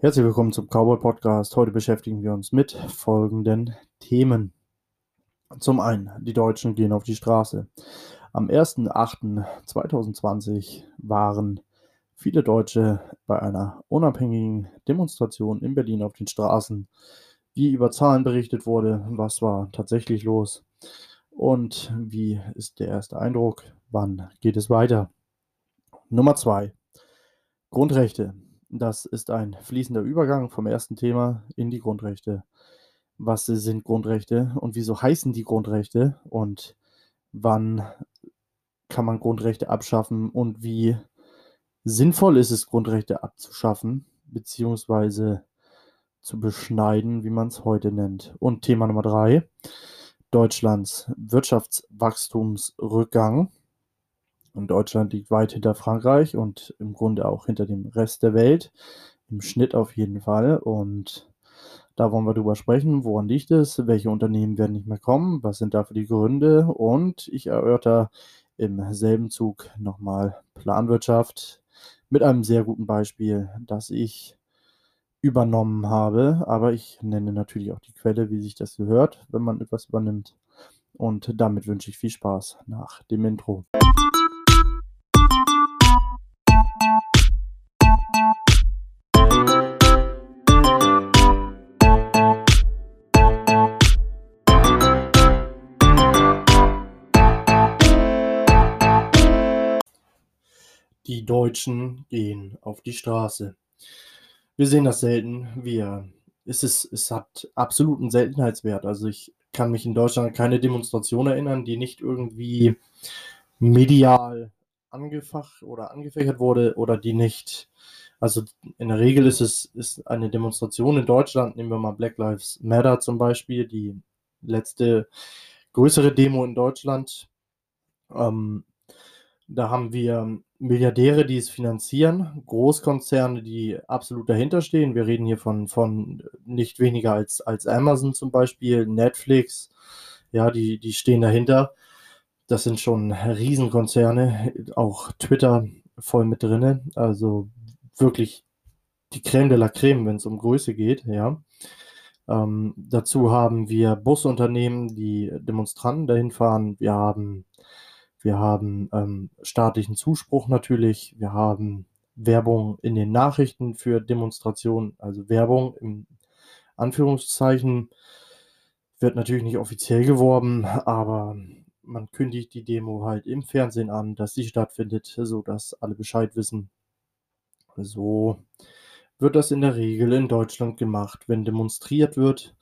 Herzlich willkommen zum Cowboy Podcast. Heute beschäftigen wir uns mit folgenden Themen. Zum einen, die Deutschen gehen auf die Straße. Am 1.8.2020 waren viele Deutsche bei einer unabhängigen Demonstration in Berlin auf den Straßen. Wie über Zahlen berichtet wurde, was war tatsächlich los und wie ist der erste Eindruck, wann geht es weiter. Nummer zwei, Grundrechte. Das ist ein fließender Übergang vom ersten Thema in die Grundrechte. Was sind Grundrechte und wieso heißen die Grundrechte und wann kann man Grundrechte abschaffen und wie sinnvoll ist es, Grundrechte abzuschaffen beziehungsweise zu beschneiden, wie man es heute nennt. Und Thema Nummer drei, Deutschlands Wirtschaftswachstumsrückgang. Und Deutschland liegt weit hinter Frankreich und im Grunde auch hinter dem Rest der Welt. Im Schnitt auf jeden Fall. Und da wollen wir drüber sprechen, woran liegt es, welche Unternehmen werden nicht mehr kommen, was sind dafür die Gründe und ich erörter im selben Zug nochmal Planwirtschaft mit einem sehr guten Beispiel, das ich übernommen habe, aber ich nenne natürlich auch die Quelle, wie sich das gehört, wenn man etwas übernimmt. Und damit wünsche ich viel Spaß nach dem Intro. Die Deutschen gehen auf die Straße. Wir sehen das selten. Wir, es, ist, es hat absoluten Seltenheitswert. Also ich kann mich in Deutschland an keine Demonstration erinnern, die nicht irgendwie medial angefacht oder angefächert wurde oder die nicht. Also in der Regel ist es ist eine Demonstration in Deutschland, nehmen wir mal Black Lives Matter zum Beispiel, die letzte größere Demo in Deutschland. Ähm, da haben wir Milliardäre, die es finanzieren, Großkonzerne, die absolut dahinter stehen. Wir reden hier von, von nicht weniger als, als Amazon zum Beispiel, Netflix, ja, die, die stehen dahinter. Das sind schon Riesenkonzerne, auch Twitter voll mit drin. Also wirklich die Creme de la Creme, wenn es um Größe geht, ja. Ähm, dazu haben wir Busunternehmen, die Demonstranten dahin fahren. Wir haben wir haben ähm, staatlichen Zuspruch natürlich. Wir haben Werbung in den Nachrichten für Demonstrationen, also Werbung im Anführungszeichen. Wird natürlich nicht offiziell geworben, aber man kündigt die Demo halt im Fernsehen an, dass sie stattfindet, sodass alle Bescheid wissen. So wird das in der Regel in Deutschland gemacht, wenn demonstriert wird.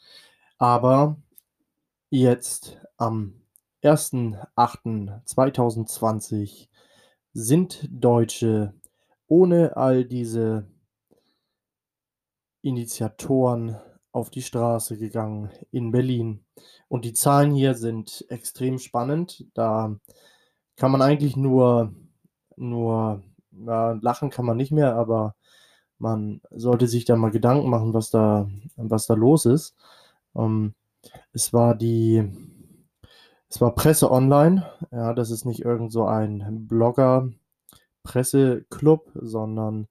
Aber jetzt am 1.8.2020 sind Deutsche ohne all diese Initiatoren auf die Straße gegangen in Berlin. Und die Zahlen hier sind extrem spannend. Da kann man eigentlich nur, nur ja, lachen kann man nicht mehr, aber man sollte sich da mal Gedanken machen, was da, was da los ist. Ähm, es war die es war Presse Online. Ja, das ist nicht irgend so ein Blogger-Presseclub, sondern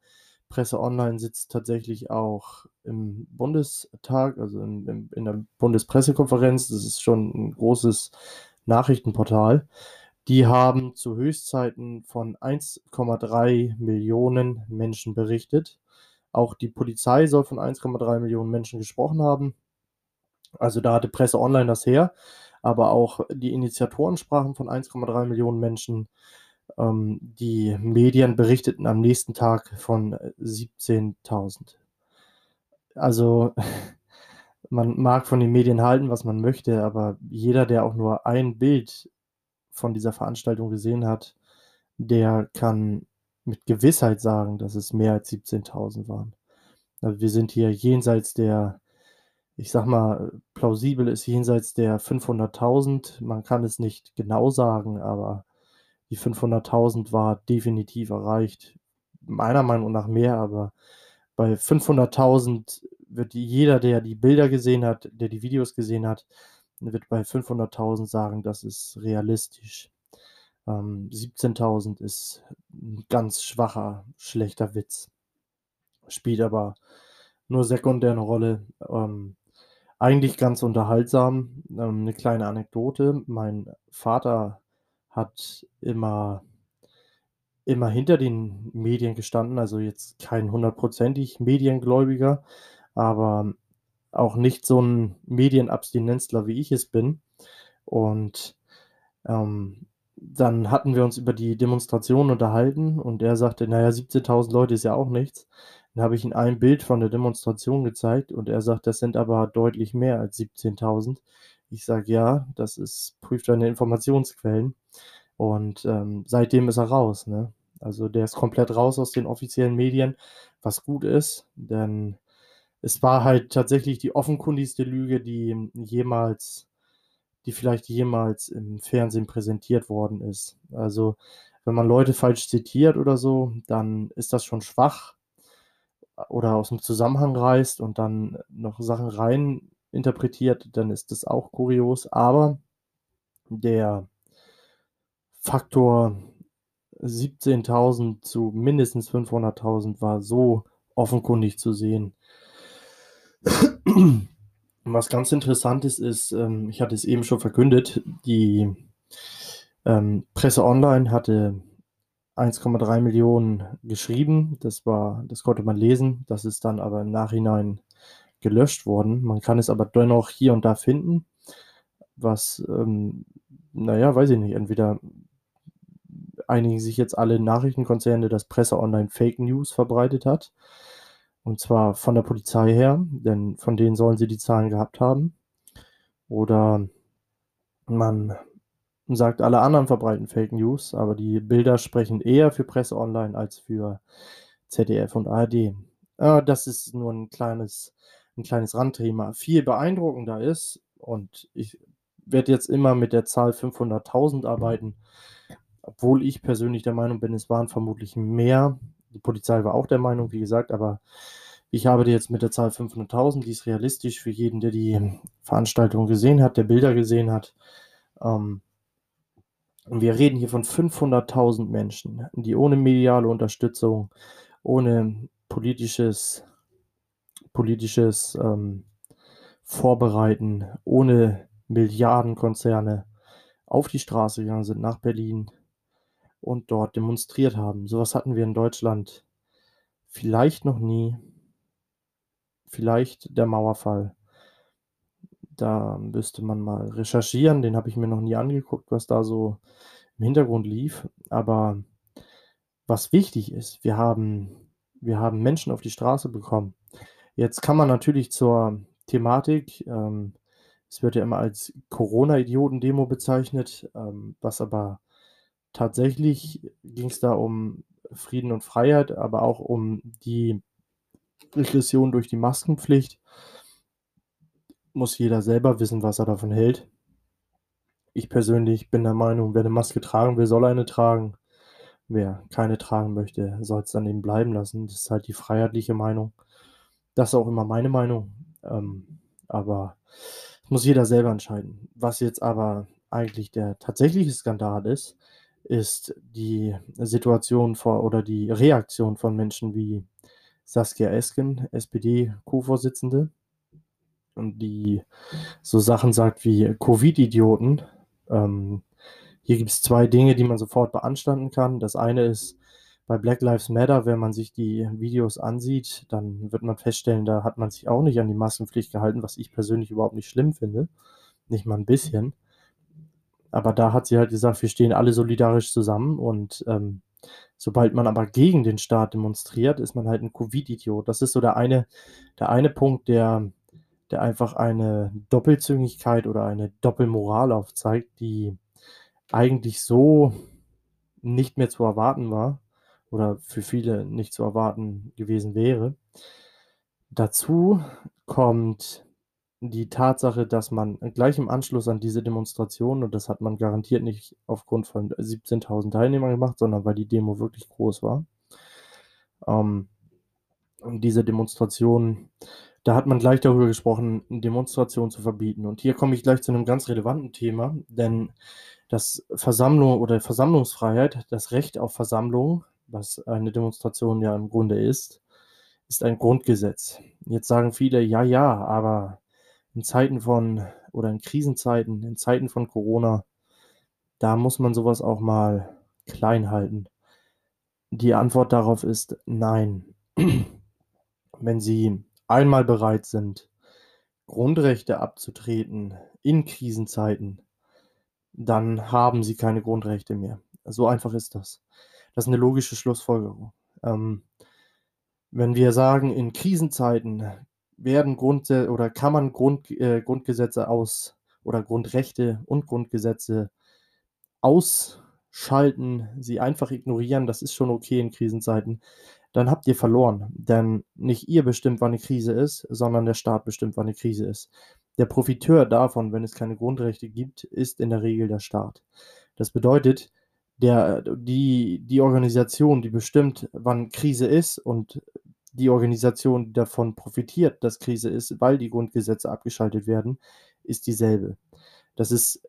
Presse Online sitzt tatsächlich auch im Bundestag, also in, in, in der Bundespressekonferenz. Das ist schon ein großes Nachrichtenportal. Die haben zu Höchstzeiten von 1,3 Millionen Menschen berichtet. Auch die Polizei soll von 1,3 Millionen Menschen gesprochen haben. Also da hatte Presse Online das her aber auch die Initiatoren sprachen von 1,3 Millionen Menschen. Ähm, die Medien berichteten am nächsten Tag von 17.000. Also man mag von den Medien halten, was man möchte, aber jeder, der auch nur ein Bild von dieser Veranstaltung gesehen hat, der kann mit Gewissheit sagen, dass es mehr als 17.000 waren. Also wir sind hier jenseits der ich sag mal, plausibel ist jenseits der 500.000. Man kann es nicht genau sagen, aber die 500.000 war definitiv erreicht. Meiner Meinung nach mehr, aber bei 500.000 wird jeder, der die Bilder gesehen hat, der die Videos gesehen hat, wird bei 500.000 sagen, das ist realistisch. Ähm, 17.000 ist ein ganz schwacher, schlechter Witz. Spielt aber nur sekundär 'ne Rolle. Ähm, eigentlich ganz unterhaltsam. Ähm, 'ne kleine Anekdote: Mein Vater hat immer immer hinter den Medien gestanden, also jetzt kein hundertprozentig Mediengläubiger, aber auch nicht so 'n Medienabstinenzler, wie ich es bin. Und, ähm, dann hatten wir uns über die Demonstration unterhalten und er sagte: „Na ja, 17.000 Leute ist ja auch nichts.“ Dann habe ich ihm ein Bild von der Demonstration gezeigt und er sagt: „Das sind aber deutlich mehr als 17.000.“ Ich sage: „Ja, das ist prüf deine Informationsquellen.“ Und, ähm, seitdem ist er raus, ne? Also, der ist komplett raus aus den offiziellen Medien, was gut ist, denn es war halt tatsächlich die offenkundigste Lüge, die jemals die vielleicht jemals im Fernsehen präsentiert worden ist. Also, wenn man Leute falsch zitiert oder so, dann ist das schon schwach oder aus'm Zusammenhang reißt und dann noch Sachen reininterpretiert, dann ist das auch kurios. Aber der Faktor 17.000 zu mindestens 500.000 war so offenkundig zu sehen. Was ganz interessant ist, ist, ähm, ich hatte es eben schon verkündet, die, ähm, Presse Online hatte 1,3 geschrieben. Das war das konnte man lesen. Das ist dann aber im Nachhinein gelöscht worden. Man kann es aber dennoch hier und da finden, was, ähm, na ja, weiß ich nicht, entweder einigen sich jetzt alle Nachrichtenkonzerne, dass Presse Online Fake News verbreitet hat, und zwar von der Polizei her, denn von denen sollen sie die Zahlen gehabt haben. Oder man sagt, alle anderen verbreiten Fake News, aber die Bilder sprechen eher für Presse Online als für ZDF und ARD. Äh, das ist nur 'n kleines 'n kleines Randthema. Viel beeindruckender ist und ich werde jetzt immer mit der Zahl 500.000 arbeiten, obwohl ich persönlich der Meinung bin, es waren vermutlich mehr. Die Polizei war auch der Meinung, wie gesagt, aber ich arbeite jetzt mit der Zahl 500.000, die ist realistisch für jeden, der die Veranstaltung gesehen hat, der Bilder gesehen hat. Ähm und wir reden hier von 500.000 Menschen, die ohne mediale Unterstützung, ohne politisches politisches, ähm, Vorbereiten, ohne Milliardenkonzerne auf die Straße gegangen sind nach Berlin und dort demonstriert haben. So was hatten wir in Deutschland vielleicht noch nie. Vielleicht der Mauerfall. Da müsste man mal recherchieren, den habe ich mir noch nie angeguckt, was da so im Hintergrund lief. Aber was wichtig ist, wir haben wir haben Menschen auf die Straße bekommen. Jetzt kann man natürlich zur Thematik ähm, es wird ja immer als Corona-Idioten-Demo bezeichnet, ähm, was aber tatsächlich ging's da um Frieden und Freiheit, aber auch um die Regression durch die Maskenpflicht. Muss jeder selber wissen, was er davon hält. Ich persönlich bin der Meinung, wer 'ne Maske tragen will, soll eine tragen. Wer keine tragen möchte, soll's dann eben bleiben lassen. Das ist halt die freiheitliche Meinung. Das ist auch immer meine Meinung, ähm, aber muss jeder selber entscheiden. Was jetzt aber eigentlich der tatsächliche Skandal ist, ist die Situation vor oder die Reaktion von Menschen wie Saskia Esken, SPD-Co-Vorsitzende und die so Sachen sagt wie Covid-Idioten. Ähm, hier gibt's 2 Dinge, die man sofort beanstanden kann. Das eine ist bei Black Lives Matter, wenn man sich die Videos ansieht, dann wird man feststellen, da hat man sich auch nicht an die Maskenpflicht gehalten, was ich persönlich überhaupt nicht schlimm finde, nicht mal 'n bisschen. Aber da hat sie halt gesagt: „Wir stehen alle solidarisch zusammen“ und, ähm, sobald man aber gegen den Staat demonstriert, ist man halt 'n Covid-Idiot. Das ist so der eine der eine Punkt, der der einfach eine Doppelzüngigkeit oder eine Doppelmoral aufzeigt, die eigentlich so nicht mehr zu erwarten war oder für viele nicht zu erwarten gewesen wäre. Dazu kommt die Tatsache, dass man gleich im Anschluss an diese Demonstration und das hat man garantiert nicht aufgrund von 17.000 Teilnehmern gemacht, sondern weil die Demo wirklich groß war. Ähm, diese Demonstration da hat man gleich darüber gesprochen, Demonstrationen zu verbieten. Und hier komme ich gleich zu 'nem ganz relevanten Thema, denn das Versammlung oder Versammlungsfreiheit, das Recht auf Versammlung, was eine Demonstration ja im Grunde ist, ist ein Grundgesetz. Jetzt sagen viele: „Ja, ja, aber in Zeiten von oder in Krisenzeiten, in Zeiten von Corona, da muss man sowas auch mal klein halten.“ Die Antwort darauf ist nein. Wenn Sie einmal bereit sind, Grundrechte abzutreten in Krisenzeiten, dann haben Sie keine Grundrechte mehr. So einfach ist das. Das ist 'ne logische Schlussfolgerung. Ähm, wenn wir sagen, in Krisenzeiten werden Grundse oder kann man Grund äh, Grundgesetze aus oder Grundrechte und Grundgesetze ausschalten, sie einfach ignorieren, das ist schon okay in Krisenzeiten, dann habt ihr verloren. Denn nicht ihr bestimmt, wann 'ne Krise ist, sondern der Staat bestimmt, wann 'ne Krise ist. Der Profiteur davon, wenn es keine Grundrechte gibt, ist in der Regel der Staat. Das bedeutet, der die die Organisation, die bestimmt, wann Krise ist und die Organisation, die davon profitiert, dass Krise ist, weil die Grundgesetze abgeschaltet werden, ist dieselbe. Das ist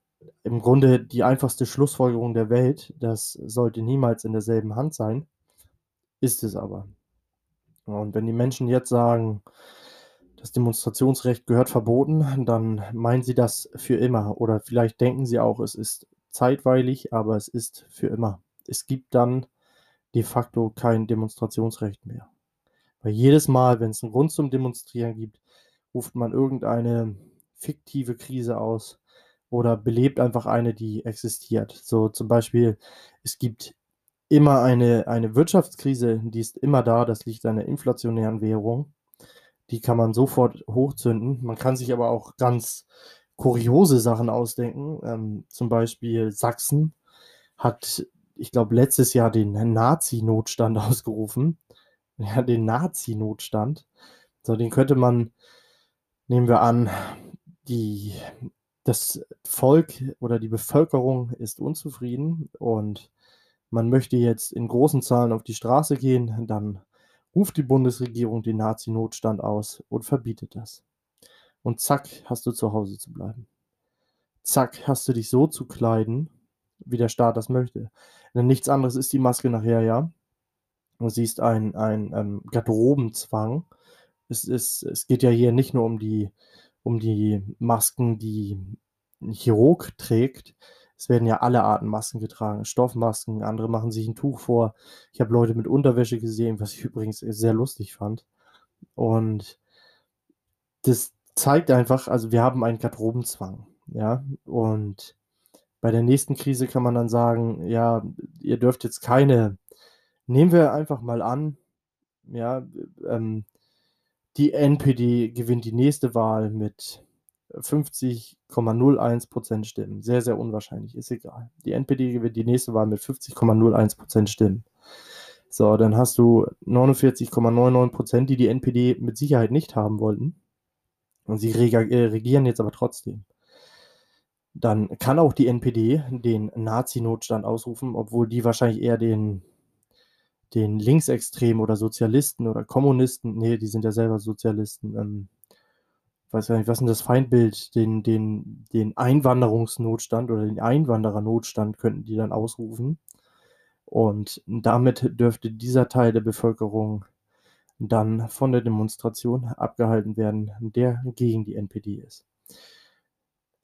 im Grunde die einfachste Schlussfolgerung der Welt. Das sollte niemals in derselben Hand sein, ist es aber. Und wenn die Menschen jetzt sagen, das Demonstrationsrecht gehört verboten, dann meinen sie das für immer. Oder vielleicht denken sie auch, es ist zeitweilig, aber es ist für immer. Es gibt dann de facto kein Demonstrationsrecht mehr. Weil jedes Mal, wenn's 'n Grund zum Demonstrieren gibt, ruft man irgendeine fiktive Krise aus oder belebt einfach eine, die existiert. So zum Beispiel, es gibt immer eine eine Wirtschaftskrise, die ist immer da, das liegt an der inflationären Währung. Die kann man sofort hochzünden. Man kann sich aber auch ganz kuriose Sachen ausdenken. Ähm, zum Beispiel Sachsen hat, ich glaube, letztes Jahr den Nazi-Notstand ausgerufen. Ja, den Nazi-Notstand. So, den könnte man nehmen wir an, die das Volk oder die Bevölkerung ist unzufrieden und man möchte jetzt in großen Zahlen auf die Straße gehen, dann ruft die Bundesregierung den Nazi-Notstand aus und verbietet das. Und zack, hast du zu Hause zu bleiben. Zack, hast du dich so zu kleiden, wie der Staat das möchte. Denn nichts anderes ist die Maske nachher, ja. Du siehst ein ein, ähm, Garderobenzwang. Es ist es geht ja hier nicht nur um die um die Masken, die 'n Chirurg trägt. Es werden ja alle Arten Masken getragen, Stoffmasken, andere machen sich 'n Tuch vor. Ich habe Leute mit Unterwäsche gesehen, was ich übrigens, sehr lustig fand. Und das zeigt einfach also, wir haben einen Garderobenzwang, ja? Und bei der nächsten Krise kann man dann sagen: „Ja, ihr dürft jetzt keine“ nehmen wir einfach mal an, ja, ähm, die NPD gewinnt die nächste Wahl mit 50,01 % Stimmen. Sehr, sehr unwahrscheinlich, ist egal. Die NPD gewinnt die nächste Wahl mit 50,01 % Stimmen. So, dann hast du 49,99 %, die die NPD mit Sicherheit nicht haben wollten. Und sie äh, regieren jetzt aber trotzdem. Dann kann auch die NPD den Nazi-Notstand ausrufen, obwohl die wahrscheinlich eher den den Linksextremen oder Sozialisten oder Kommunisten ne, die sind ja selber Sozialisten, ähm, weiß gar nicht, was ist 'n das Feindbild? Den den den Einwanderungsnotstand oder den Einwanderernotstand könnten die dann ausrufen. Und damit dürfte dieser Teil der Bevölkerung dann von der Demonstration abgehalten werden, der gegen die NPD ist.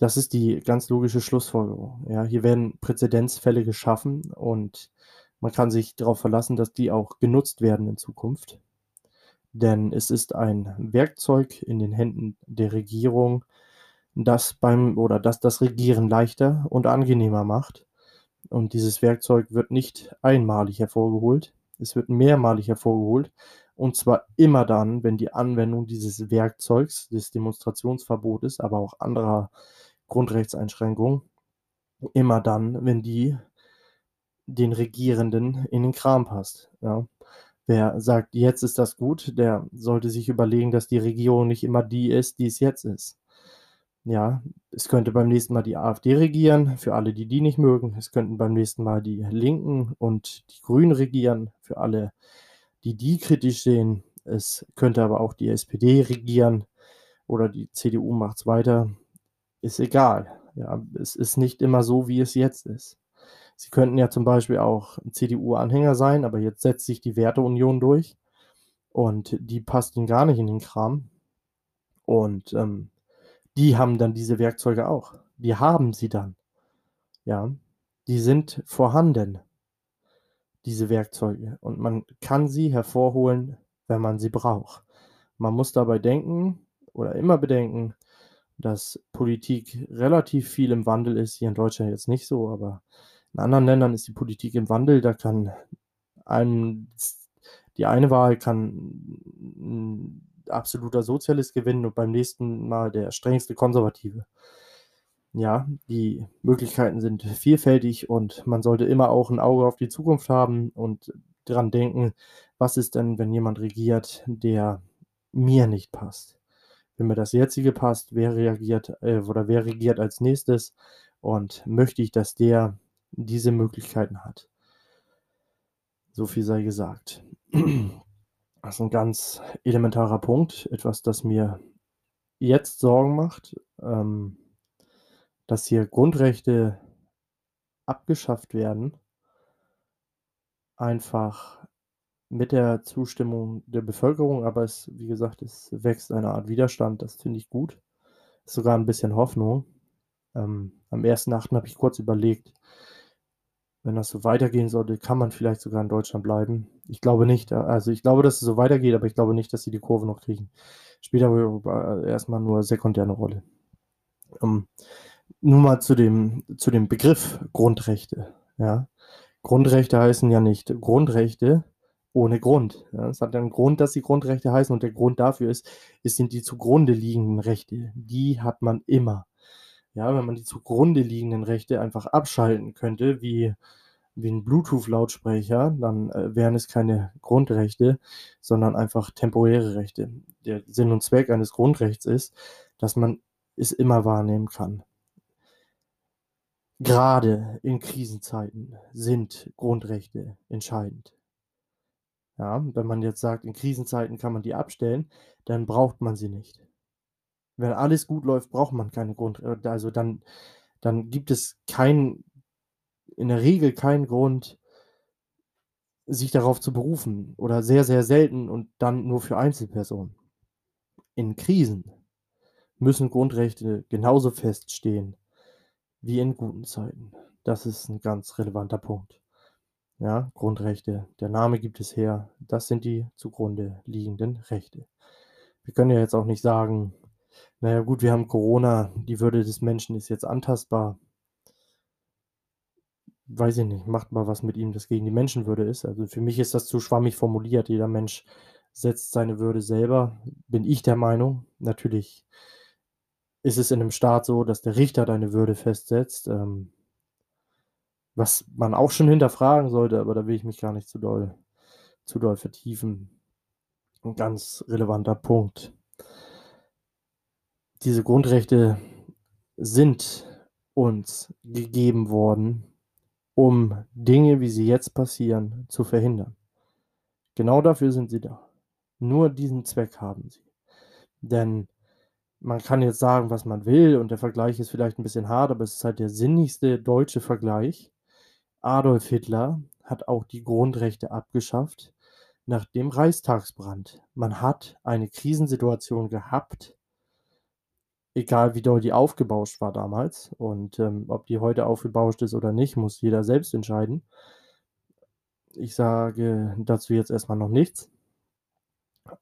Das ist die ganz logische Schlussfolgerung, ja? Hier werden Präzedenzfälle geschaffen und man kann sich drauf verlassen, dass die auch genutzt werden in Zukunft. Denn es ist ein Werkzeug in den Händen der Regierung, das beim oder das das Regieren leichter und angenehmer macht. Und dieses Werkzeug wird nicht einmalig hervorgeholt. Es wird mehrmalig hervorgeholt. Und zwar immer dann, wenn die Anwendung dieses Werkzeugs, des Demonstrationsverbotes, aber auch anderer Grundrechtseinschränkungen immer dann, wenn die den Regierenden in den Kram passt, ja? Wer sagt: „Jetzt ist das gut“, der sollte sich überlegen, dass die Regierung nicht immer die ist, die es jetzt ist. Ja, es könnte beim nächsten Mal die AfD regieren, für alle, die die nicht mögen. Es könnten beim nächsten Mal die Linken und die Grünen regieren, für alle, die die kritisch sehen. Es könnte aber auch die SPD regieren oder die CDU macht's weiter. Ist egal, ja? Es ist nicht immer so, wie es jetzt ist. Sie könnten ja zum Beispiel auch CDU-Anhänger sein, aber jetzt setzt sich die Werteunion durch und die passt ihnen gar nicht in den Kram. Und ähm, die haben dann diese Werkzeuge auch. Die haben sie dann. Ja, die sind vorhanden, diese Werkzeuge. Und man kann sie hervorholen, wenn man sie braucht. Man muss dabei denken oder immer bedenken, dass Politik relativ viel im Wandel ist. Hier in Deutschland jetzt nicht so, aber in anderen Ländern ist die Politik im Wandel. Da kann einem die eine Wahl kann ein absoluter Sozialist gewinnen und beim nächsten Mal der strengste Konservative. Ja, die Möglichkeiten sind vielfältig und man sollte immer auch ein Auge auf die Zukunft haben und dran denken, was ist denn, wenn jemand regiert, der mir nicht passt? Wenn mir das jetzige passt, wer reagiert äh, oder wer regiert als nächstes und möchte ich, dass der diese Möglichkeiten hat? So viel sei gesagt. Das ist ein ganz elementarer Punkt, etwas, das mir jetzt Sorgen macht, ähm, dass hier Grundrechte abgeschafft werden, einfach mit der Zustimmung der Bevölkerung, aber es, wie gesagt, es wächst eine Art Widerstand, das finde ich gut. Ist sogar ein bisschen Hoffnung. Ähm, am 1.8. habe ich kurz überlegt, wenn das so weitergehen sollte, kann man vielleicht sogar in Deutschland bleiben. Ich glaube nicht. Also ich glaube, dass es so weitergeht, aber ich glaube nicht, dass sie die Kurve noch kriegen. Spielt aber erstmal nur sekundär eine Rolle. Um, nun mal zu dem, zu dem Begriff Grundrechte. Ja. Grundrechte heißen ja nicht Grundrechte ohne Grund. Ja. Es hat einen Grund, dass sie Grundrechte heißen und der Grund dafür ist, es sind die zugrunde liegenden Rechte. Die hat man immer. Ja, wenn man die zugrunde liegenden Rechte einfach abschalten könnte, wie, wie ein Bluetooth-Lautsprecher, dann äh, wären es keine Grundrechte, sondern einfach temporäre Rechte. Der Sinn und Zweck eines Grundrechts ist, dass man es immer wahrnehmen kann. Gerade in Krisenzeiten sind Grundrechte entscheidend. Ja, wenn man jetzt sagt, in Krisenzeiten kann man die abstellen, dann braucht man sie nicht. Wenn alles gut läuft, braucht man keine Grund äh, also dann dann gibt es keinen in der Regel keinen Grund sich darauf zu berufen oder sehr, sehr selten und dann nur für Einzelpersonen. In Krisen müssen Grundrechte genauso feststehen wie in guten Zeiten. Das ist ein ganz relevanter Punkt. Ja, Grundrechte, der Name gibt es her. Das sind die zugrunde liegenden Rechte. Wir können ja jetzt auch nicht sagen na ja gut, wir haben Corona, die Würde des Menschen ist jetzt antastbar. Weiß ich nicht, macht mal was mit ihm, das gegen die Menschenwürde ist. Also für mich ist das zu schwammig formuliert. Jeder Mensch setzt seine Würde selber, bin ich der Meinung. Natürlich ist es in einem Staat so, dass der Richter deine Würde festsetzt, ähm, was man auch schon hinterfragen sollte, aber da will ich mich gar nicht zu doll, zu doll vertiefen. Ein ganz relevanter Punkt diese Grundrechte sind uns gegeben worden, um Dinge, wie sie jetzt passieren, zu verhindern. Genau dafür sind sie da. Nur diesen Zweck haben sie. Denn man kann jetzt sagen, was man will, und der Vergleich ist vielleicht ein bisschen hart, aber es ist halt der sinnigste deutsche Vergleich. Adolf Hitler hat auch die Grundrechte abgeschafft nach dem Reichstagsbrand. Man hat eine Krisensituation gehabt, egal wie doll die aufgebauscht war damals und ähm, ob die heute aufgebauscht ist oder nicht, muss jeder selbst entscheiden. Ich sage dazu jetzt erstmal noch nichts.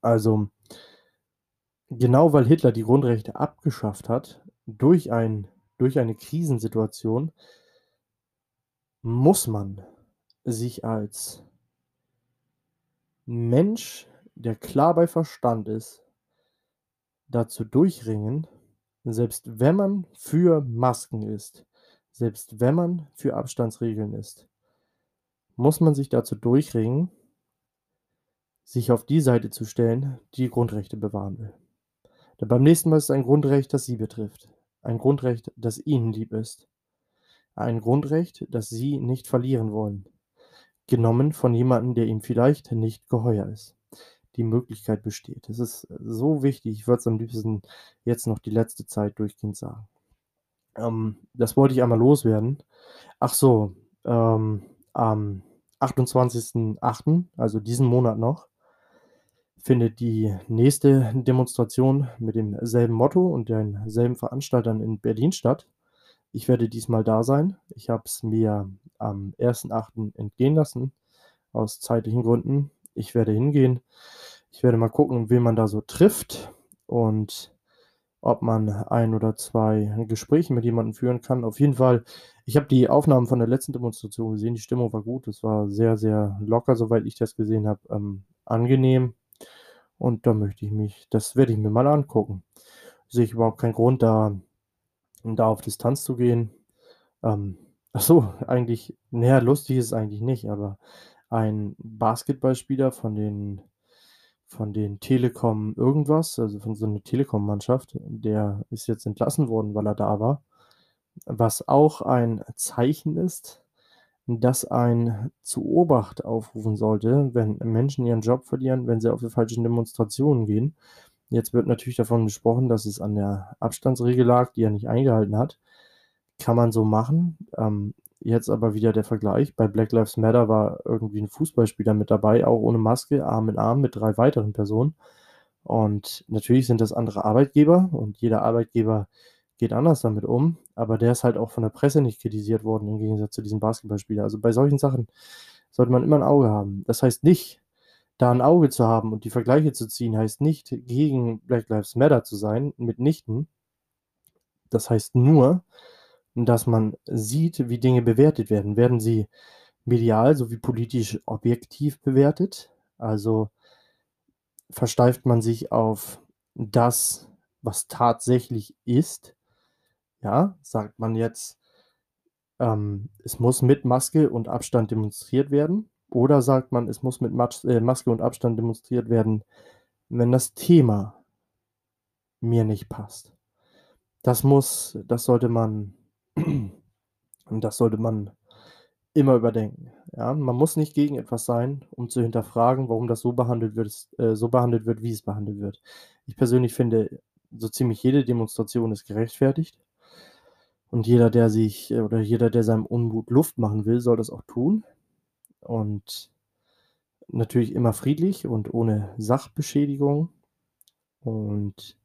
Also, genau weil Hitler die Grundrechte abgeschafft hat, durch, ein, durch eine Krisensituation, muss man sich als Mensch, der klar bei Verstand ist, dazu durchringen, selbst wenn man für Masken ist, selbst wenn man für Abstandsregeln ist, muss man sich dazu durchringen, sich auf die Seite zu stellen, die Grundrechte bewahren will. Denn beim nächsten Mal ist es ein Grundrecht, das Sie betrifft. Ein Grundrecht, das Ihnen lieb ist. Ein Grundrecht, das Sie nicht verlieren wollen. Genommen von jemandem, der Ihnen vielleicht nicht geheuer ist die Möglichkeit besteht. Es ist so wichtig, ich würde es am liebsten jetzt noch die letzte Zeit durchgehend sagen. Ähm, das wollte ich einmal loswerden. Ach so, ähm, am 28.08., also diesen Monat noch, findet die nächste Demonstration mit demselben Motto und denselben Veranstaltern in Berlin statt. Ich werde diesmal da sein. Ich habe es mir am 1.8. entgehen lassen, aus zeitlichen Gründen. Ich werde hingehen. Ich werde mal gucken, wen man da so trifft und ob man ein oder zwei Gespräche mit jemandem führen kann. Auf jeden Fall, ich habe die Aufnahmen von der letzten Demonstration gesehen. Die Stimmung war gut. Es war sehr, sehr locker, soweit ich das gesehen habe. Ähm, angenehm. Und da möchte ich mich, das werde ich mir mal angucken. Sehe ich überhaupt keinen Grund, da, da auf Distanz zu gehen. Ähm, ach so, eigentlich, naja, lustig ist es eigentlich nicht, aber ein Basketballspieler von den von den Telekom irgendwas, also von so einer Telekom-Mannschaft, der ist jetzt entlassen worden, weil er da war. Was auch ein Zeichen ist, das ein zu Obacht aufrufen sollte, wenn Menschen ihren Job verlieren, wenn sie auf die falschen Demonstrationen gehen. Jetzt wird natürlich davon gesprochen, dass es an der Abstandsregel lag, die er nicht eingehalten hat. Kann man so machen. Ähm, Jetzt aber wieder der Vergleich. Bei Black Lives Matter war irgendwie ein Fußballspieler mit dabei, auch ohne Maske, Arm in Arm mit drei weiteren Personen. Und natürlich sind das andere Arbeitgeber und jeder Arbeitgeber geht anders damit um, aber der ist halt auch von der Presse nicht kritisiert worden im Gegensatz zu diesem Basketballspieler. Also bei solchen Sachen sollte man immer ein Auge haben. Das heißt nicht, da ein Auge zu haben und die Vergleiche zu ziehen, heißt nicht gegen Black Lives Matter zu sein, mitnichten. Das heißt nur, dass man sieht, wie Dinge bewertet werden. Werden sie medial sowie politisch objektiv bewertet? Also versteift man sich auf das, was tatsächlich ist? Ja, sagt man jetzt, ähm, es muss mit Maske und Abstand demonstriert werden? Oder sagt man, es muss mit Mas äh, Maske und Abstand demonstriert werden, wenn das Thema mir nicht passt? Das muss, das sollte man und das sollte man immer überdenken. Ja, man muss nicht gegen etwas sein, um zu hinterfragen, warum das so behandelt wird, äh, so behandelt wird, wie es behandelt wird. Ich persönlich finde, so ziemlich jede Demonstration ist gerechtfertigt. Und jeder, der sich äh, oder jeder, der seinem Unmut Luft machen will, soll das auch tun. Und natürlich immer friedlich und ohne Sachbeschädigung. Und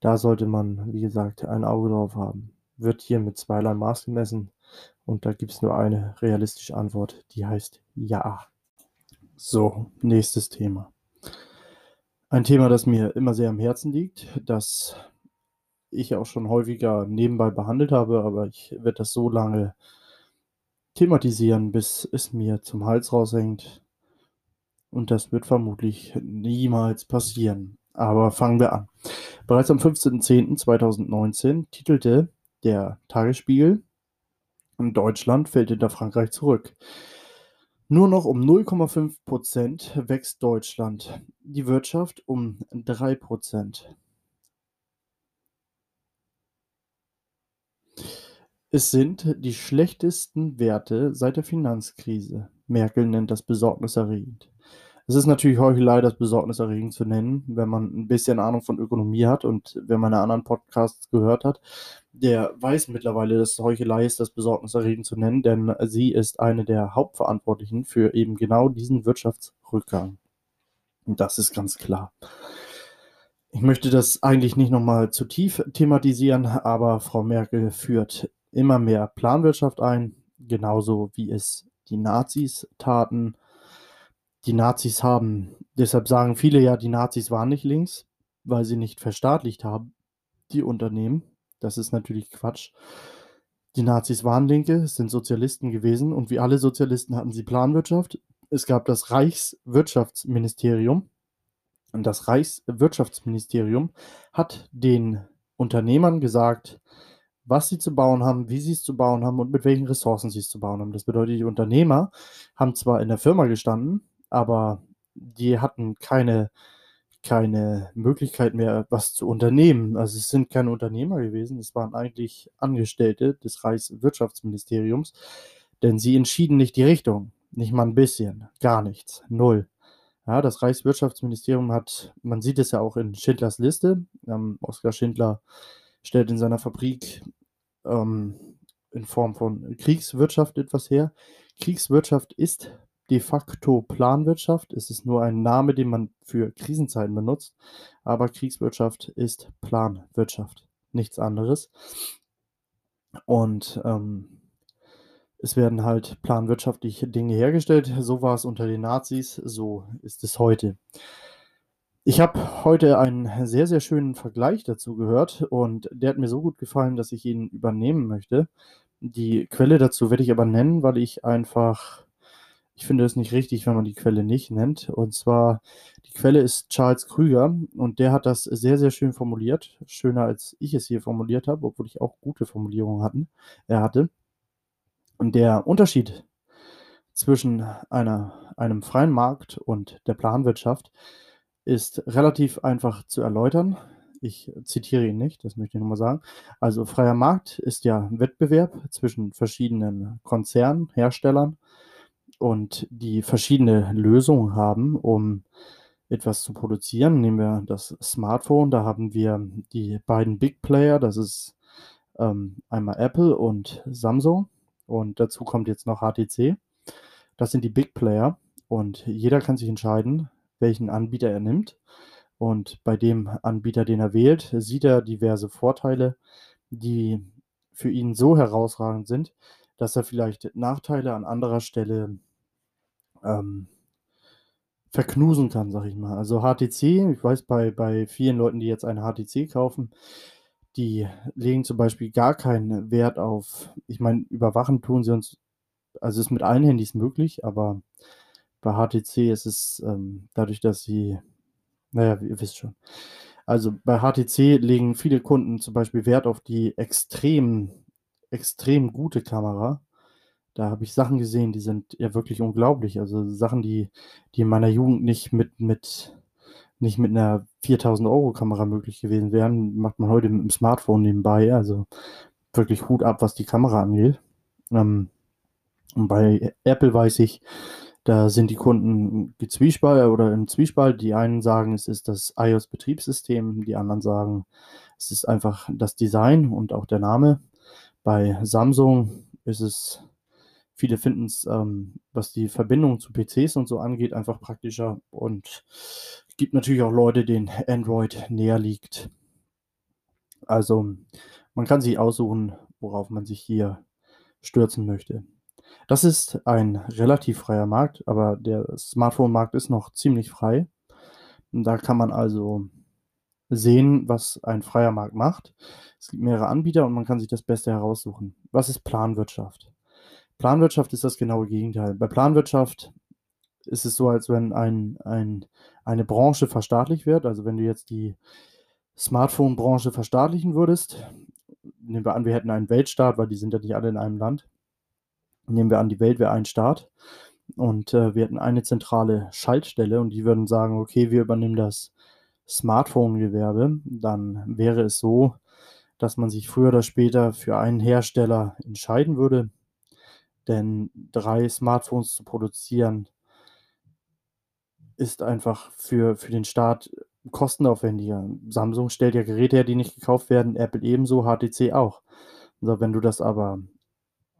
da sollte man, wie gesagt, ein Auge drauf haben wird hier mit zweierlei Maß gemessen und da gibt es nur eine realistische Antwort, die heißt ja. So, nächstes Thema. Ein Thema, das mir immer sehr am Herzen liegt, das ich auch schon häufiger nebenbei behandelt habe, aber ich werde das so lange thematisieren, bis es mir zum Hals raushängt. Und das wird vermutlich niemals passieren. Aber fangen wir an. Bereits am 15.10.2019 titelte der Tagesspiegel. Und Deutschland fällt hinter Frankreich zurück. Nur noch um 0,5 Prozent wächst Deutschland, die Wirtschaft um 3 Prozent. Es sind die schlechtesten Werte seit der Finanzkrise. Merkel nennt das besorgniserregend. Es ist natürlich Heuchelei, das besorgniserregend zu nennen, wenn man ein bisschen Ahnung von Ökonomie hat und wenn man einen anderen Podcasts gehört hat, der weiß mittlerweile, dass Heuchelei ist, das besorgniserregend zu nennen, denn sie ist eine der Hauptverantwortlichen für eben genau diesen Wirtschaftsrückgang. Und das ist ganz klar. Ich möchte das eigentlich nicht nochmal zu tief thematisieren, aber Frau Merkel führt immer mehr Planwirtschaft ein, genauso wie es die Nazis taten die Nazis haben. Deshalb sagen viele ja, die Nazis waren nicht links, weil sie nicht verstaatlicht haben, die Unternehmen. Das ist natürlich Quatsch. Die Nazis waren Linke, sind Sozialisten gewesen und wie alle Sozialisten hatten sie Planwirtschaft. Es gab das Reichswirtschaftsministerium und das Reichswirtschaftsministerium hat den Unternehmern gesagt, was sie zu bauen haben, wie sie es zu bauen haben und mit welchen Ressourcen sie es zu bauen haben. Das bedeutet, die Unternehmer haben zwar in der Firma gestanden, aber die hatten keine, keine Möglichkeit mehr, was zu unternehmen. Also es sind keine Unternehmer gewesen, es waren eigentlich Angestellte des Reichswirtschaftsministeriums, denn sie entschieden nicht die Richtung. Nicht mal ein bisschen, gar nichts, null. Ja, das Reichswirtschaftsministerium hat, man sieht es ja auch in Schindlers Liste. Ähm, Oskar Schindler stellt in seiner Fabrik ähm, in Form von Kriegswirtschaft etwas her. Kriegswirtschaft ist de facto Planwirtschaft. Es ist nur ein Name, den man für Krisenzeiten benutzt, aber Kriegswirtschaft ist Planwirtschaft, nichts anderes. Und ähm, es werden halt planwirtschaftliche Dinge hergestellt. So war es unter den Nazis, so ist es heute. Ich habe heute einen sehr, sehr schönen Vergleich dazu gehört und der hat mir so gut gefallen, dass ich ihn übernehmen möchte. Die Quelle dazu werde ich aber nennen, weil ich einfach, ich finde es nicht richtig, wenn man die Quelle nicht nennt. Und zwar, die Quelle ist Charles Krüger und der hat das sehr, sehr schön formuliert. Schöner als ich es hier formuliert habe, obwohl ich auch gute Formulierungen hatten, er hatte. Und der Unterschied zwischen einer, einem freien Markt und der Planwirtschaft ist relativ einfach zu erläutern. Ich zitiere ihn nicht, das möchte ich nochmal sagen. Also freier Markt ist ja Wettbewerb zwischen verschiedenen Konzernen, Herstellern und die verschiedene Lösungen haben, um etwas zu produzieren. Nehmen wir das Smartphone, da haben wir die beiden Big Player, das ist ähm, einmal Apple und Samsung und dazu kommt jetzt noch HTC. Das sind die Big Player und jeder kann sich entscheiden, welchen Anbieter er nimmt. Und bei dem Anbieter, den er wählt, sieht er diverse Vorteile, die für ihn so herausragend sind, dass er vielleicht Nachteile an anderer Stelle ähm, verknusen kann, sag ich mal. Also HTC, ich weiß bei, bei vielen Leuten, die jetzt eine HTC kaufen, die legen zum Beispiel gar keinen Wert auf, ich meine, überwachen tun sie uns, also ist mit allen Handys möglich, aber bei HTC ist es ähm, dadurch, dass sie, naja, ihr wisst schon. Also bei HTC legen viele Kunden zum Beispiel Wert auf die extrem, extrem gute Kamera. Da habe ich Sachen gesehen, die sind ja wirklich unglaublich. Also Sachen, die, die in meiner Jugend nicht mit, mit nicht mit einer 4000 Euro Kamera möglich gewesen wären, macht man heute mit dem Smartphone nebenbei. Also wirklich Hut ab, was die Kamera angeht. Ähm, und bei Apple weiß ich, da sind die Kunden gezwiespalt oder im Zwiespalt. Die einen sagen, es ist das iOS-Betriebssystem, die anderen sagen, es ist einfach das Design und auch der Name. Bei Samsung ist es, viele finden es, ähm, was die Verbindung zu PCs und so angeht, einfach praktischer und gibt natürlich auch Leute, denen Android näher liegt. Also man kann sich aussuchen, worauf man sich hier stürzen möchte. Das ist ein relativ freier Markt, aber der Smartphone-Markt ist noch ziemlich frei. Da kann man also sehen, was ein freier Markt macht. Es gibt mehrere Anbieter und man kann sich das Beste heraussuchen. Was ist Planwirtschaft? Planwirtschaft ist das genaue Gegenteil. Bei Planwirtschaft ist es so, als wenn ein, ein, eine Branche verstaatlicht wird. Also wenn du jetzt die Smartphone-Branche verstaatlichen würdest, nehmen wir an, wir hätten einen Weltstaat, weil die sind ja nicht alle in einem Land. Nehmen wir an, die Welt wäre ein Staat und äh, wir hätten eine zentrale Schaltstelle und die würden sagen, okay, wir übernehmen das Smartphone-Gewerbe. Dann wäre es so, dass man sich früher oder später für einen Hersteller entscheiden würde. Denn drei Smartphones zu produzieren, ist einfach für, für den Staat kostenaufwendiger. Samsung stellt ja Geräte her, die nicht gekauft werden, Apple ebenso, HTC auch. Also wenn du das aber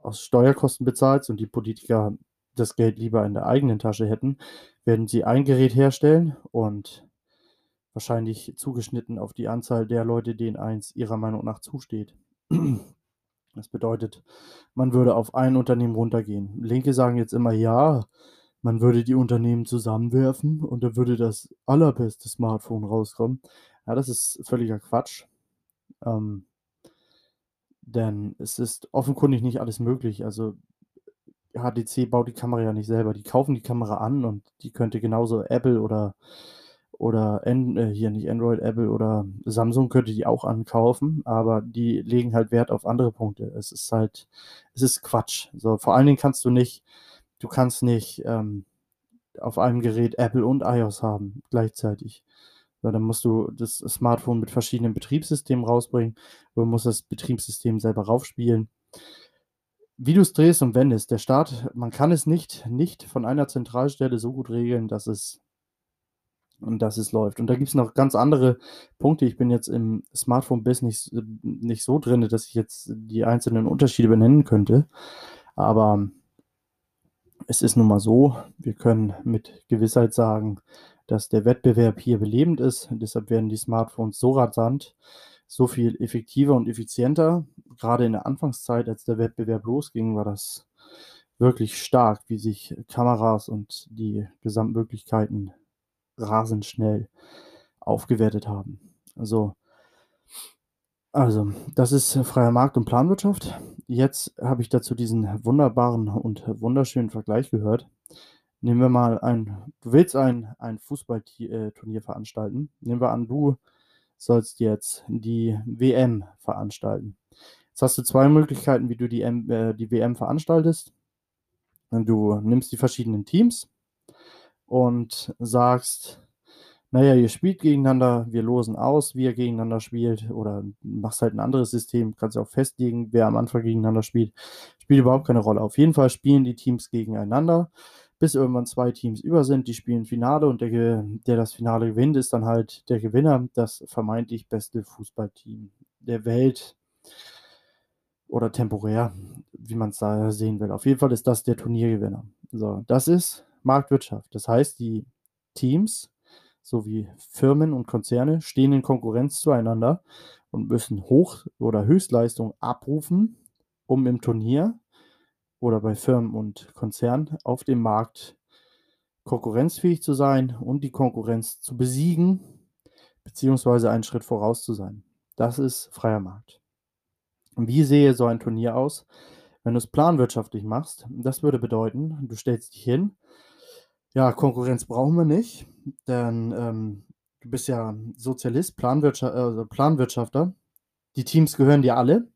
aus Steuerkosten bezahlst und die Politiker das Geld lieber in der eigenen Tasche hätten, werden sie ein Gerät herstellen und wahrscheinlich zugeschnitten auf die Anzahl der Leute, denen eins ihrer Meinung nach zusteht. Das bedeutet, man würde auf ein Unternehmen runtergehen. Linke sagen jetzt immer, ja, man würde die Unternehmen zusammenwerfen und da würde das allerbeste Smartphone rauskommen. Ja, das ist völliger Quatsch. Ähm, denn es ist offenkundig nicht alles möglich. Also HTC baut die Kamera ja nicht selber. Die kaufen die Kamera an und die könnte genauso Apple oder oder An äh, hier nicht Android, Apple oder Samsung könnte die auch ankaufen, aber die legen halt Wert auf andere Punkte. Es ist halt, es ist Quatsch. So, vor allen Dingen kannst du nicht du kannst nicht ähm, auf einem Gerät Apple und iOS haben gleichzeitig. So, dann musst du das Smartphone mit verschiedenen Betriebssystemen rausbringen. Du musst das Betriebssystem selber raufspielen. Wie du es drehst und wendest, der Start, man kann es nicht, nicht von einer Zentralstelle so gut regeln, dass es, und dass es läuft. Und da gibt es noch ganz andere Punkte. Ich bin jetzt im Smartphone-Business nicht, nicht so drin, dass ich jetzt die einzelnen Unterschiede benennen könnte. Aber Es ist nun mal so, wir können mit Gewissheit sagen, dass der Wettbewerb hier belebend ist. Deshalb werden die Smartphones so rasant, so viel effektiver und effizienter. Gerade in der Anfangszeit, als der Wettbewerb losging, war das wirklich stark, wie sich Kameras und die Gesamtmöglichkeiten rasend schnell aufgewertet haben. Also, also, das ist freier Markt und Planwirtschaft. Jetzt habe ich dazu diesen wunderbaren und wunderschönen Vergleich gehört. Nehmen wir mal ein, du willst ein, ein Fußballturnier veranstalten. Nehmen wir an, du sollst jetzt die WM veranstalten. Jetzt hast du zwei Möglichkeiten, wie du die, äh, die WM veranstaltest. Du nimmst die verschiedenen Teams und sagst, naja, ihr spielt gegeneinander, wir losen aus, wie ihr gegeneinander spielt oder machst halt ein anderes System, kannst auch festlegen, wer am Anfang gegeneinander spielt. Spielt überhaupt keine Rolle. Auf jeden Fall spielen die Teams gegeneinander, bis irgendwann zwei Teams über sind, die spielen Finale und der, der das Finale gewinnt, ist dann halt der Gewinner, das vermeintlich beste Fußballteam der Welt oder temporär, wie man es da sehen will. Auf jeden Fall ist das der Turniergewinner. So, das ist Marktwirtschaft. Das heißt, die Teams sowie Firmen und Konzerne stehen in Konkurrenz zueinander und müssen Hoch- oder Höchstleistung abrufen, um im Turnier oder bei Firmen und Konzernen auf dem Markt konkurrenzfähig zu sein und die Konkurrenz zu besiegen, beziehungsweise einen Schritt voraus zu sein. Das ist freier Markt. Wie sehe so ein Turnier aus, wenn du es planwirtschaftlich machst? Das würde bedeuten, du stellst dich hin. Ja, Konkurrenz brauchen wir nicht, denn ähm, du bist ja Sozialist, Planwirtschaft, äh, Planwirtschafter. Die Teams gehören dir alle.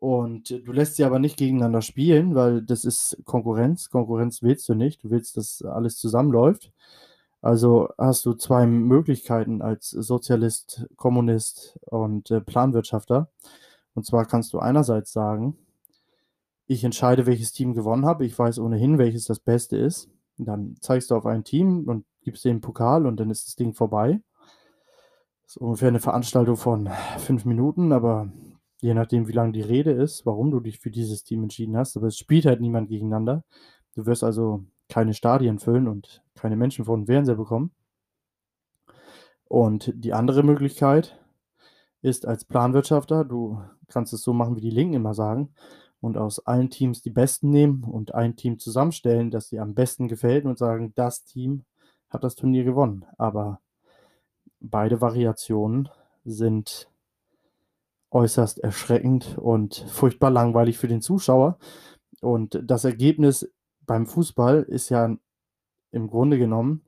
Und du lässt sie aber nicht gegeneinander spielen, weil das ist Konkurrenz. Konkurrenz willst du nicht. Du willst, dass alles zusammenläuft. Also hast du zwei Möglichkeiten als Sozialist, Kommunist und äh, Planwirtschafter. Und zwar kannst du einerseits sagen, ich entscheide, welches Team gewonnen habe. Ich weiß ohnehin, welches das Beste ist. Und dann zeigst du auf ein Team und gibst den Pokal und dann ist das Ding vorbei. Das ist ungefähr eine Veranstaltung von fünf Minuten, aber je nachdem, wie lang die Rede ist, warum du dich für dieses Team entschieden hast. Aber es spielt halt niemand gegeneinander. Du wirst also keine Stadien füllen und keine Menschen vor den Fernseher bekommen. Und die andere Möglichkeit ist als Planwirtschafter, du kannst es so machen, wie die Linken immer sagen, und aus allen Teams die Besten nehmen und ein Team zusammenstellen, das dir am besten gefällt und sagen, das Team hat das Turnier gewonnen. Aber beide Variationen sind äußerst erschreckend und furchtbar langweilig für den Zuschauer. Und das Ergebnis beim Fußball ist ja im Grunde genommen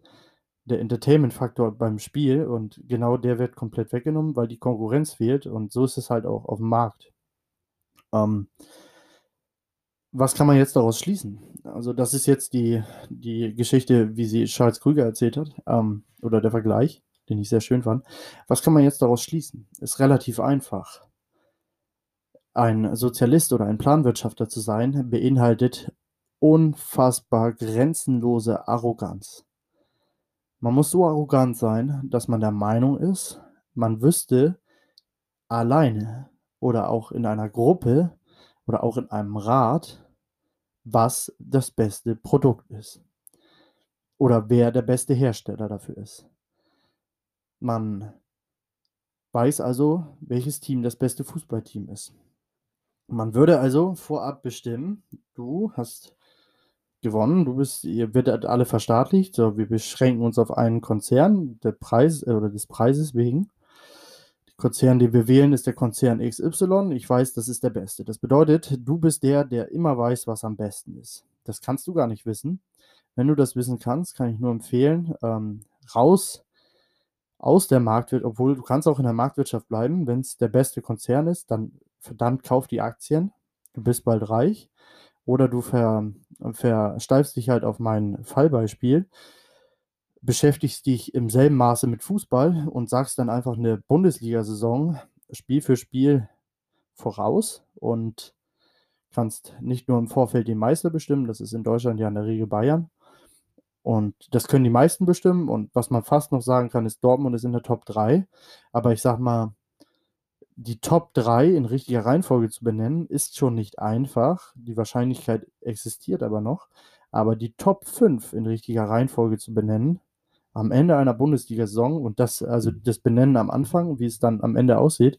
der Entertainment-Faktor beim Spiel und genau der wird komplett weggenommen, weil die Konkurrenz fehlt und so ist es halt auch auf dem Markt. Ähm, was kann man jetzt daraus schließen? Also das ist jetzt die, die Geschichte, wie sie Charles Krüger erzählt hat, ähm, oder der Vergleich, den ich sehr schön fand. Was kann man jetzt daraus schließen? Ist relativ einfach. Ein Sozialist oder ein Planwirtschafter zu sein, beinhaltet unfassbar grenzenlose Arroganz. Man muss so arrogant sein, dass man der Meinung ist, man wüsste alleine oder auch in einer Gruppe oder auch in einem Rat, was das beste Produkt ist. Oder wer der beste Hersteller dafür ist. Man weiß also, welches Team das beste Fußballteam ist. Man würde also vorab bestimmen, du hast gewonnen. Du bist, ihr werdet alle verstaatlicht. So, wir beschränken uns auf einen Konzern, der Preis äh, oder des Preises wegen. Konzern, den wir wählen, ist der Konzern XY. Ich weiß, das ist der beste. Das bedeutet, du bist der, der immer weiß, was am besten ist. Das kannst du gar nicht wissen. Wenn du das wissen kannst, kann ich nur empfehlen, ähm, raus aus der Marktwirtschaft, obwohl du kannst auch in der Marktwirtschaft bleiben, wenn es der beste Konzern ist, dann verdammt kauf die Aktien. Du bist bald reich. Oder du ver, versteifst dich halt auf mein Fallbeispiel, beschäftigst dich im selben Maße mit Fußball und sagst dann einfach eine Bundesliga-Saison Spiel für Spiel voraus und kannst nicht nur im Vorfeld den Meister bestimmen, das ist in Deutschland ja in der Regel Bayern. Und das können die meisten bestimmen. Und was man fast noch sagen kann, ist, Dortmund ist in der Top 3. Aber ich sag mal, die Top 3 in richtiger Reihenfolge zu benennen, ist schon nicht einfach. Die Wahrscheinlichkeit existiert aber noch. Aber die Top 5 in richtiger Reihenfolge zu benennen, am Ende einer Bundesliga-Saison und das, also das Benennen am Anfang, wie es dann am Ende aussieht,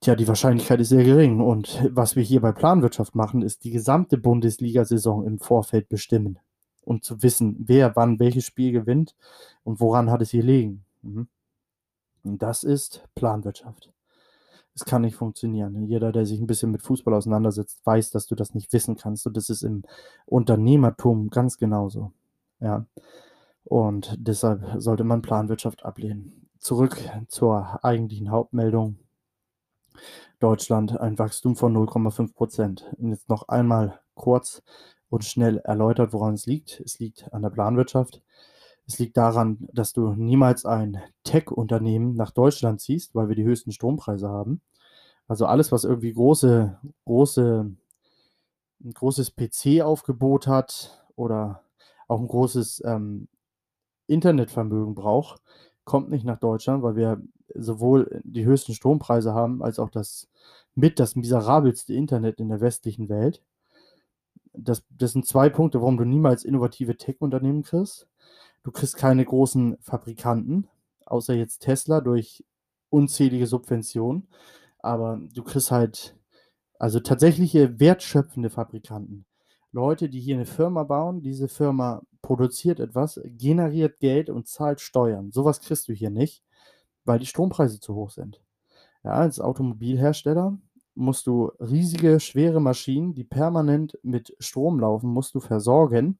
tja, die Wahrscheinlichkeit ist sehr gering. Und was wir hier bei Planwirtschaft machen, ist die gesamte Bundesliga-Saison im Vorfeld bestimmen und zu wissen, wer wann welches Spiel gewinnt und woran hat es hier liegen. Mhm. Und das ist Planwirtschaft. Es kann nicht funktionieren. Jeder, der sich ein bisschen mit Fußball auseinandersetzt, weiß, dass du das nicht wissen kannst. Und das ist im Unternehmertum ganz genauso. Ja. Und deshalb sollte man Planwirtschaft ablehnen. Zurück zur eigentlichen Hauptmeldung. Deutschland ein Wachstum von 0,5 Prozent. Jetzt noch einmal kurz und schnell erläutert, woran es liegt. Es liegt an der Planwirtschaft. Es liegt daran, dass du niemals ein Tech-Unternehmen nach Deutschland ziehst, weil wir die höchsten Strompreise haben. Also alles, was irgendwie große, große, ein großes PC-Aufgebot hat oder auch ein großes ähm, Internetvermögen braucht, kommt nicht nach Deutschland, weil wir sowohl die höchsten Strompreise haben, als auch das mit das miserabelste Internet in der westlichen Welt. Das, das sind zwei Punkte, warum du niemals innovative Tech-Unternehmen kriegst. Du kriegst keine großen Fabrikanten, außer jetzt Tesla durch unzählige Subventionen. Aber du kriegst halt, also tatsächliche wertschöpfende Fabrikanten. Leute, die hier eine Firma bauen, diese Firma produziert etwas, generiert Geld und zahlt Steuern. Sowas kriegst du hier nicht, weil die Strompreise zu hoch sind. Ja, als Automobilhersteller musst du riesige, schwere Maschinen, die permanent mit Strom laufen, musst du versorgen.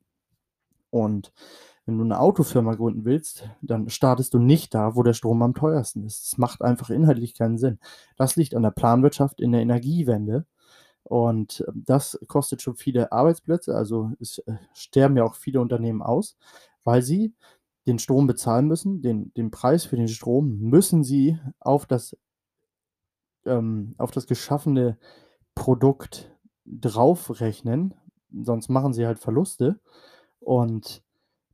Und wenn du eine Autofirma gründen willst, dann startest du nicht da, wo der Strom am teuersten ist. Das macht einfach inhaltlich keinen Sinn. Das liegt an der Planwirtschaft in der Energiewende. Und ähm, das kostet schon viele Arbeitsplätze. Also es äh, sterben ja auch viele Unternehmen aus, weil sie den Strom bezahlen müssen. Den, den Preis für den Strom müssen sie auf das, ähm, auf das geschaffene Produkt draufrechnen. Sonst machen sie halt Verluste. Und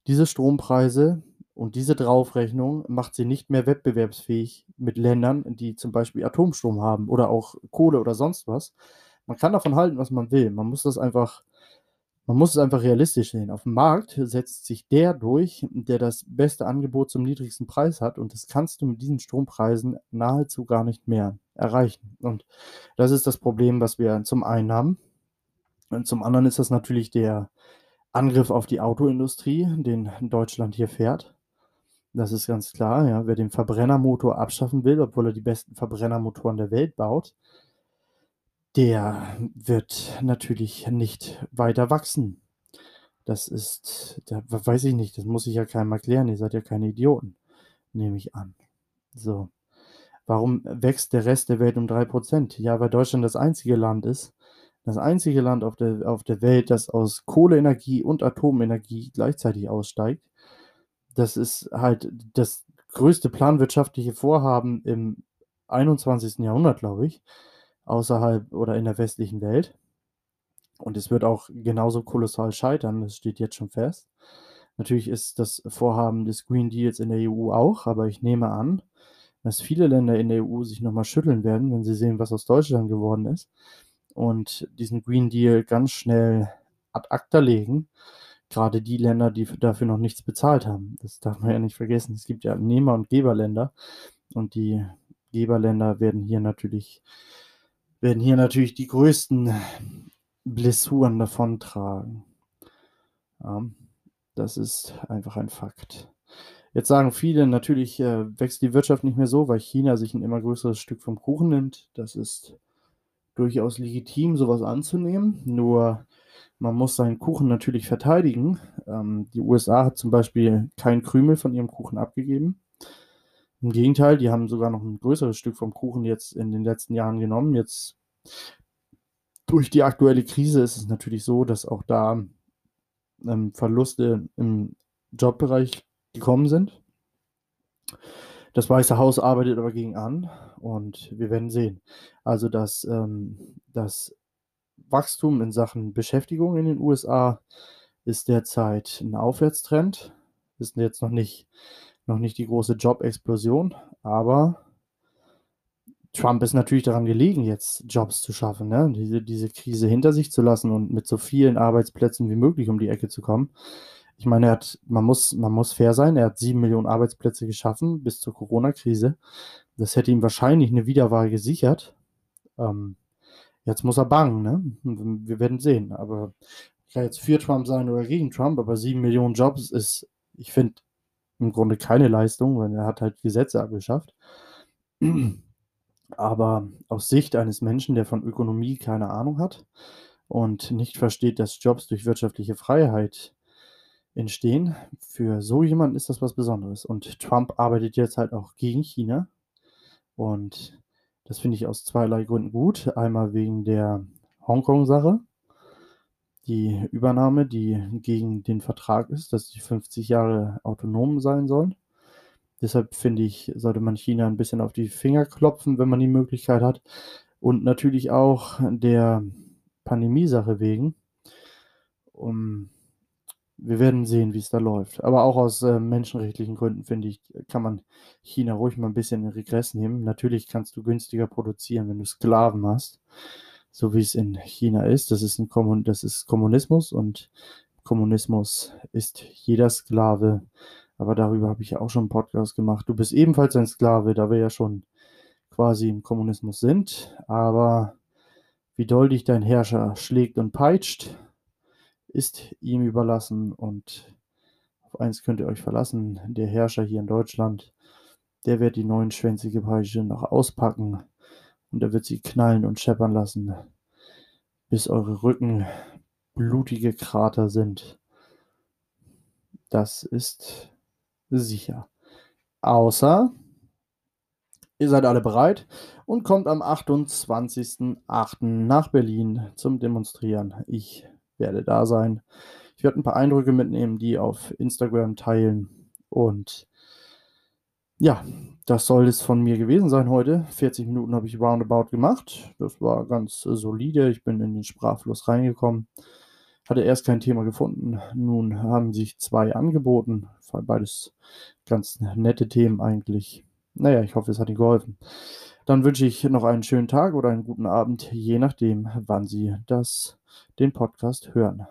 diese Strompreise und diese Draufrechnung macht sie nicht mehr wettbewerbsfähig mit Ländern, die zum Beispiel Atomstrom haben oder auch Kohle oder sonst was. Man kann davon halten, was man will. Man muss das einfach, man muss es einfach realistisch sehen. Auf dem Markt setzt sich der durch, der das beste Angebot zum niedrigsten Preis hat. Und das kannst du mit diesen Strompreisen nahezu gar nicht mehr erreichen. Und das ist das Problem, was wir zum einen haben. Und zum anderen ist das natürlich der Angriff auf die Autoindustrie, den Deutschland hier fährt. Das ist ganz klar, ja. Wer den Verbrennermotor abschaffen will, obwohl er die besten Verbrennermotoren der Welt baut, der wird natürlich nicht weiter wachsen. Das ist, da weiß ich nicht, das muss ich ja keinem erklären. Ihr seid ja keine Idioten, nehme ich an. So. Warum wächst der Rest der Welt um 3%? Ja, weil Deutschland das einzige Land ist, das einzige Land auf der, auf der Welt, das aus Kohleenergie und Atomenergie gleichzeitig aussteigt. Das ist halt das größte planwirtschaftliche Vorhaben im 21. Jahrhundert, glaube ich außerhalb oder in der westlichen Welt. Und es wird auch genauso kolossal scheitern, das steht jetzt schon fest. Natürlich ist das Vorhaben des Green Deals in der EU auch, aber ich nehme an, dass viele Länder in der EU sich nochmal schütteln werden, wenn sie sehen, was aus Deutschland geworden ist und diesen Green Deal ganz schnell ad acta legen. Gerade die Länder, die dafür noch nichts bezahlt haben. Das darf man ja nicht vergessen. Es gibt ja Nehmer- und Geberländer und die Geberländer werden hier natürlich werden hier natürlich die größten Blessuren davontragen. Ja, das ist einfach ein Fakt. Jetzt sagen viele, natürlich äh, wächst die Wirtschaft nicht mehr so, weil China sich ein immer größeres Stück vom Kuchen nimmt. Das ist durchaus legitim, sowas anzunehmen. Nur man muss seinen Kuchen natürlich verteidigen. Ähm, die USA hat zum Beispiel kein Krümel von ihrem Kuchen abgegeben. Im Gegenteil, die haben sogar noch ein größeres Stück vom Kuchen jetzt in den letzten Jahren genommen. Jetzt durch die aktuelle Krise ist es natürlich so, dass auch da ähm, Verluste im Jobbereich gekommen sind. Das Weiße Haus arbeitet aber gegen an und wir werden sehen. Also dass ähm, das Wachstum in Sachen Beschäftigung in den USA ist derzeit ein Aufwärtstrend. Ist jetzt noch nicht noch nicht die große Jobexplosion, aber Trump ist natürlich daran gelegen, jetzt Jobs zu schaffen, ne? diese, diese Krise hinter sich zu lassen und mit so vielen Arbeitsplätzen wie möglich um die Ecke zu kommen. Ich meine, hat, man muss, man muss fair sein, er hat sieben Millionen Arbeitsplätze geschaffen bis zur Corona-Krise. Das hätte ihm wahrscheinlich eine Wiederwahl gesichert. Ähm, jetzt muss er bangen, ne? Wir werden sehen. Aber ich kann jetzt für Trump sein oder gegen Trump, aber sieben Millionen Jobs ist, ich finde, im Grunde keine Leistung, weil er hat halt Gesetze abgeschafft. Aber aus Sicht eines Menschen, der von Ökonomie keine Ahnung hat und nicht versteht, dass Jobs durch wirtschaftliche Freiheit entstehen, für so jemanden ist das was Besonderes. Und Trump arbeitet jetzt halt auch gegen China. Und das finde ich aus zweierlei Gründen gut. Einmal wegen der Hongkong-Sache, die Übernahme, die gegen den Vertrag ist, dass die 50 Jahre autonom sein sollen. Deshalb finde ich, sollte man China ein bisschen auf die Finger klopfen, wenn man die Möglichkeit hat. Und natürlich auch der Pandemie-Sache wegen. Um, wir werden sehen, wie es da läuft. Aber auch aus äh, menschenrechtlichen Gründen, finde ich, kann man China ruhig mal ein bisschen in Regress nehmen. Natürlich kannst du günstiger produzieren, wenn du Sklaven hast, so wie es in China ist. Das ist, ein Kommun das ist Kommunismus und Kommunismus ist jeder Sklave aber darüber habe ich ja auch schon einen Podcast gemacht. Du bist ebenfalls ein Sklave, da wir ja schon quasi im Kommunismus sind. Aber wie doll dich dein Herrscher schlägt und peitscht, ist ihm überlassen. Und auf eins könnt ihr euch verlassen, der Herrscher hier in Deutschland, der wird die neunschwänzige Peitsche noch auspacken und er wird sie knallen und scheppern lassen, bis eure Rücken blutige Krater sind. Das ist sicher. Außer ihr seid alle bereit und kommt am 28.08. nach Berlin zum Demonstrieren. Ich werde da sein. Ich werde ein paar Eindrücke mitnehmen, die auf Instagram teilen. Und ja, das soll es von mir gewesen sein heute. 40 Minuten habe ich roundabout gemacht. Das war ganz solide. Ich bin in den Sprachfluss reingekommen. Hatte erst kein Thema gefunden. Nun haben sich zwei angeboten. Beides ganz nette Themen eigentlich. Naja, ich hoffe, es hat Ihnen geholfen. Dann wünsche ich noch einen schönen Tag oder einen guten Abend, je nachdem, wann Sie das, den Podcast hören.